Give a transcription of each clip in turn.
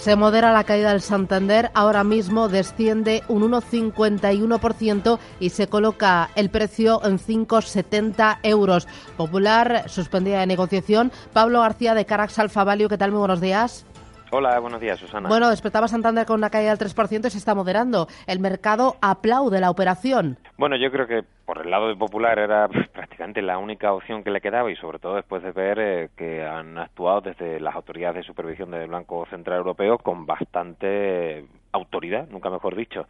Se modera la caída del Santander, ahora mismo desciende un 1,51% y se coloca el precio en 5,70 euros. Popular suspendida de negociación. Pablo García de Carax Alfa ¿qué tal? Muy buenos días. Hola, buenos días, Susana. Bueno, despertaba Santander con una caída del 3% y se está moderando. El mercado aplaude la operación. Bueno, yo creo que por el lado de Popular era prácticamente la única opción que le quedaba y sobre todo después de ver eh, que han actuado desde las autoridades de supervisión del Banco Central Europeo con bastante autoridad, nunca mejor dicho.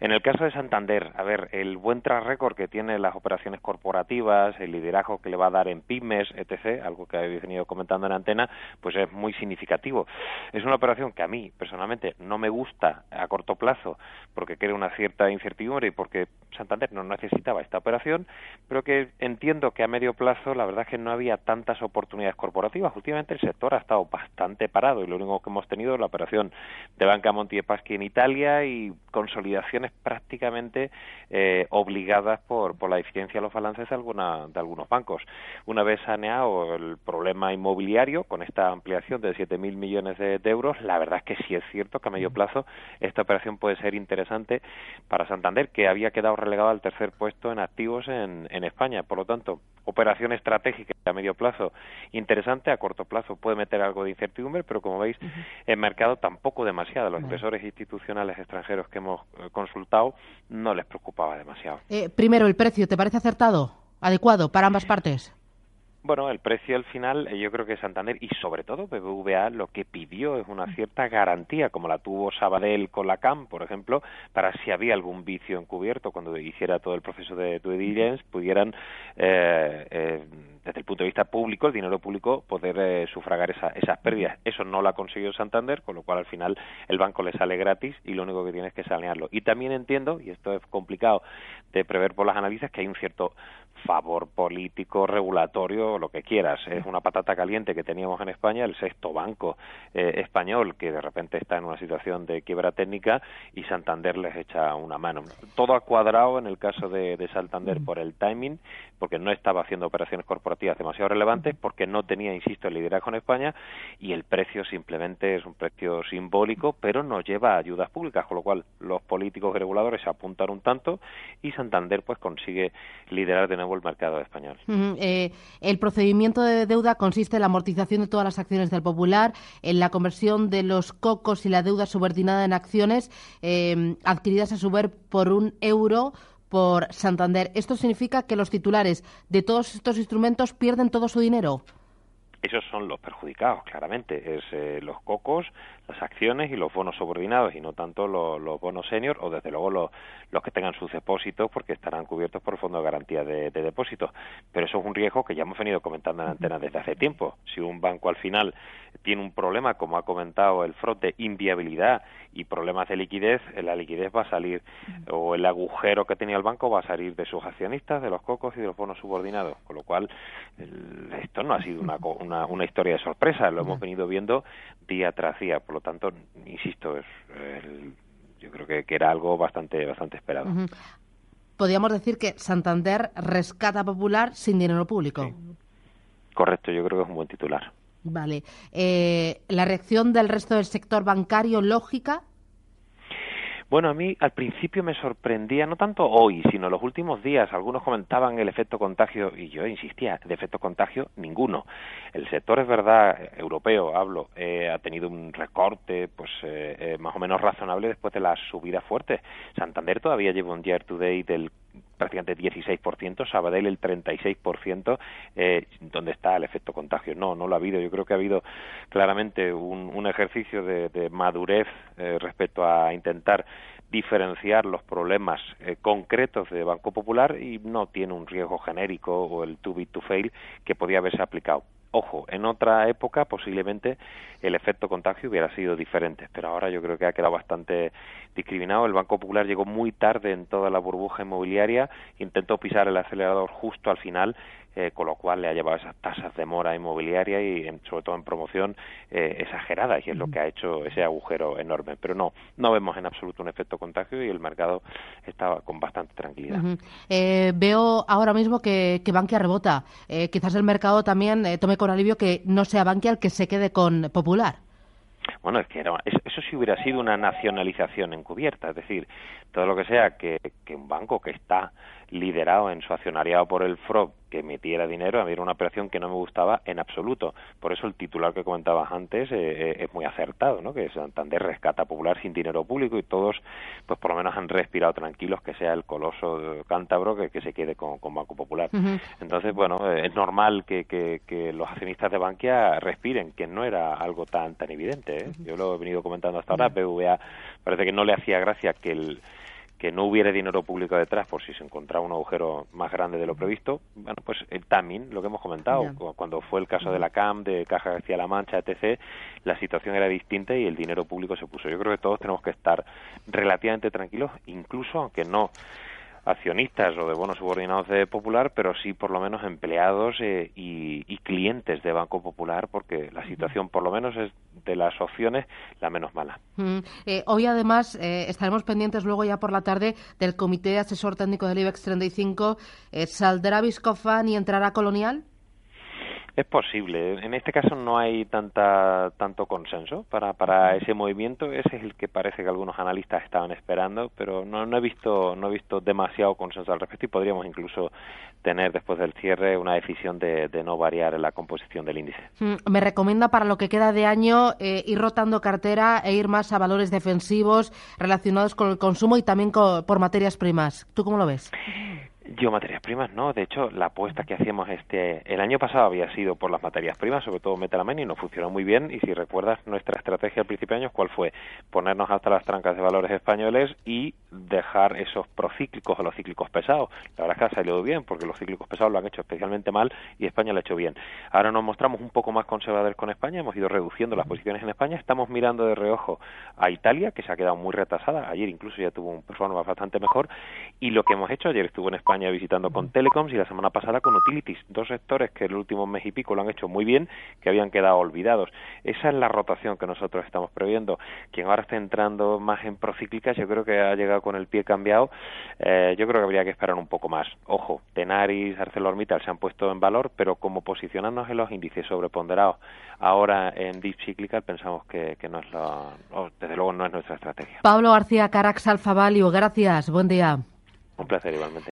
En el caso de Santander, a ver, el buen track record que tiene las operaciones corporativas, el liderazgo que le va a dar en pymes, etc., algo que habéis venido comentando en antena, pues es muy significativo. Es una operación que a mí, personalmente, no me gusta a corto plazo porque crea una cierta incertidumbre y porque Santander no necesitaba esta operación, pero que entiendo que a medio plazo la verdad es que no había tantas oportunidades corporativas. Últimamente el sector ha estado bastante parado y lo único que hemos tenido es la operación de Banca Monti Paschi en Italia y consolidaciones prácticamente eh, obligadas por, por la eficiencia de los balances de, alguna, de algunos bancos. Una vez saneado el problema inmobiliario con esta ampliación de 7.000 millones de, de euros, la verdad es que sí es cierto que a medio plazo esta operación puede ser interesante para Santander, que había quedado relegado al tercer puesto en activos en, en España. Por lo tanto, operación estratégica a medio plazo interesante, a corto plazo puede meter algo de incertidumbre, pero como veis, el mercado tampoco demasiado. Los inversores institucionales extranjeros que hemos eh, consultado no les preocupaba demasiado. Eh, primero, el precio, ¿te parece acertado, adecuado para ambas partes? Bueno, el precio al final, eh, yo creo que Santander y sobre todo BBVA lo que pidió es una cierta garantía, como la tuvo Sabadell con la CAM, por ejemplo, para si había algún vicio encubierto cuando hiciera todo el proceso de due diligence, pudieran eh, eh, el punto de vista público, el dinero público, poder eh, sufragar esa, esas pérdidas. Eso no lo ha conseguido Santander, con lo cual al final el banco le sale gratis y lo único que tiene es que sanearlo. Y también entiendo, y esto es complicado de prever por las analistas, que hay un cierto favor político, regulatorio, lo que quieras. Es una patata caliente que teníamos en España, el sexto banco eh, español que de repente está en una situación de quiebra técnica y Santander les echa una mano. Todo ha cuadrado en el caso de, de Santander por el timing, porque no estaba haciendo operaciones corporativas demasiado relevantes, porque no tenía, insisto, el liderazgo en España y el precio simplemente es un precio simbólico, pero no lleva ayudas públicas, con lo cual los políticos y reguladores se apuntan un tanto y Santander pues consigue liderar de nuevo el mercado español. Eh, el procedimiento de deuda consiste en la amortización de todas las acciones del Popular, en la conversión de los cocos y la deuda subordinada en acciones eh, adquiridas a su vez por un euro por Santander. ¿Esto significa que los titulares de todos estos instrumentos pierden todo su dinero? Esos son los perjudicados, claramente. Es eh, los cocos, las acciones y los bonos subordinados y no tanto los, bonos senior o desde luego los, los, que tengan sus depósitos porque estarán cubiertos por el Fondo de Garantía de, de, Depósitos. Pero eso es un riesgo que ya hemos venido comentando en antena desde hace tiempo. Si un banco al final tiene un problema, como ha comentado el FROT, de inviabilidad y problemas de liquidez, la liquidez va a salir o el agujero que tenía el banco va a salir de sus accionistas, de los cocos y de los bonos subordinados. Con lo cual, esto no ha sido una, una una, una, historia de sorpresa, lo hemos venido viendo día tras día, por lo tanto, insisto, es, el, yo creo que, que, era algo bastante, bastante esperado. Uh -huh. Podríamos decir que Santander rescata popular sin dinero público. Sí. Correcto, yo creo que es un buen titular. Vale. Eh, ¿La reacción del resto del sector bancario lógica? Bueno, a mí al principio me sorprendía, no tanto hoy, sino los últimos días. Algunos comentaban el efecto contagio y yo insistía, de efecto contagio ninguno. El sector es verdad, europeo hablo, eh, ha tenido un recorte pues eh, eh, más o menos razonable después de las subidas fuertes. Santander todavía lleva un year to del prácticamente 16%, Sabadell el 36%, eh, donde está el efecto contagio. No, no lo ha habido. Yo creo que ha habido claramente un, un ejercicio de, de madurez eh, respecto a intentar diferenciar los problemas eh, concretos de Banco Popular y no tiene un riesgo genérico o el too big to fail que podía haberse aplicado. Ojo, en otra época posiblemente el efecto contagio hubiera sido diferente, pero ahora yo creo que ha quedado bastante discriminado. El Banco Popular llegó muy tarde en toda la burbuja inmobiliaria, intentó pisar el acelerador justo al final eh, con lo cual le ha llevado esas tasas de mora inmobiliaria y en, sobre todo en promoción eh, exageradas y es lo que ha hecho ese agujero enorme. Pero no, no vemos en absoluto un efecto contagio y el mercado está con bastante tranquilidad. Uh -huh. eh, veo ahora mismo que, que Bankia rebota. quizás el mercado también tome con alivio que no sea Bankia el que se quede con Popular. Bueno, es que era, eso sí hubiera sido una nacionalización encubierta, es decir, todo lo que sea que, que un banco que está liderado en su accionariado por el FROB que metiera dinero, a mí era una operación que no me gustaba en absoluto. Por eso el titular que comentabas antes eh, eh, es muy acertado, ¿no? que Santander rescata popular sin dinero público y todos, pues por lo menos han respirado tranquilos que sea el coloso cántabro que, que se quede con, Banco Popular. Entonces, bueno, eh, es normal que, que, que, los accionistas de Bankia respiren, que no era algo tan, tan evidente. Yo lo he venido comentando hasta ahora, BVA parece que no le hacía gracia que el que no hubiera dinero público detrás por si se encontraba un agujero más grande de lo previsto, bueno, pues el timing, lo que hemos comentado, cuando fue el caso de la CAM, de Caja García-La Mancha, etc., la situación era distinta y el dinero público se puso. Yo creo que todos tenemos que estar relativamente tranquilos, incluso aunque no accionistas o de bonos subordinados de Popular, pero sí por lo menos empleados eh, y, clientes de Banco Popular, porque la situación por lo menos es de las opciones la menos mala. Mm, eh, hoy además eh, estaremos pendientes luego ya por la tarde del Comité Asesor Técnico del IBEX 35. ¿Saldrá Viscofan y entrará Colonial? Es posible. En este caso no hay tanta, tanto consenso para, para ese movimiento. Ese es el que parece que algunos analistas estaban esperando, pero no, no, he visto no he visto demasiado consenso al respecto y podríamos incluso tener después del cierre una decisión de, de no variar la composición del índice. Mm, me recomienda para lo que queda de año eh, ir rotando cartera e ir más a valores defensivos relacionados con el consumo y también por materias primas. ¿Tú cómo lo ves? Yo materias primas no, de hecho la apuesta que hacíamos este el año pasado había sido por las materias primas, sobre todo metalamain y nos funcionó muy bien. Y si recuerdas nuestra estrategia al principio de año cuál fue ponernos hasta las trancas de valores españoles y dejar esos procíclicos o los cíclicos pesados. La verdad es que ha salido bien porque los cíclicos pesados lo han hecho especialmente mal y España lo ha hecho bien. Ahora nos mostramos un poco más conservadores con España, hemos ido reduciendo las posiciones en España, estamos mirando de reojo a Italia que se ha quedado muy retrasada, ayer incluso ya tuvo un performance bastante mejor. Y lo que hemos hecho ayer estuvo en España España visitando con Telecoms y la semana pasada con Utilities, dos sectores que el último mes y pico lo han hecho muy bien, que habían quedado olvidados. Esa es la rotación que nosotros estamos previendo. Quien ahora está entrando más en procíclicas, yo creo que ha llegado con el pie cambiado. Eh, yo creo que habría que esperar un poco más. Ojo, Tenaris, ArcelorMittal se han puesto en valor, pero como posicionarnos en los índices sobreponderados ahora en Deep Cyclical, pensamos que, no es lo, desde luego no es nuestra estrategia. Pablo García Carax Alfa Value, gracias. Buen día. Un placer igualmente.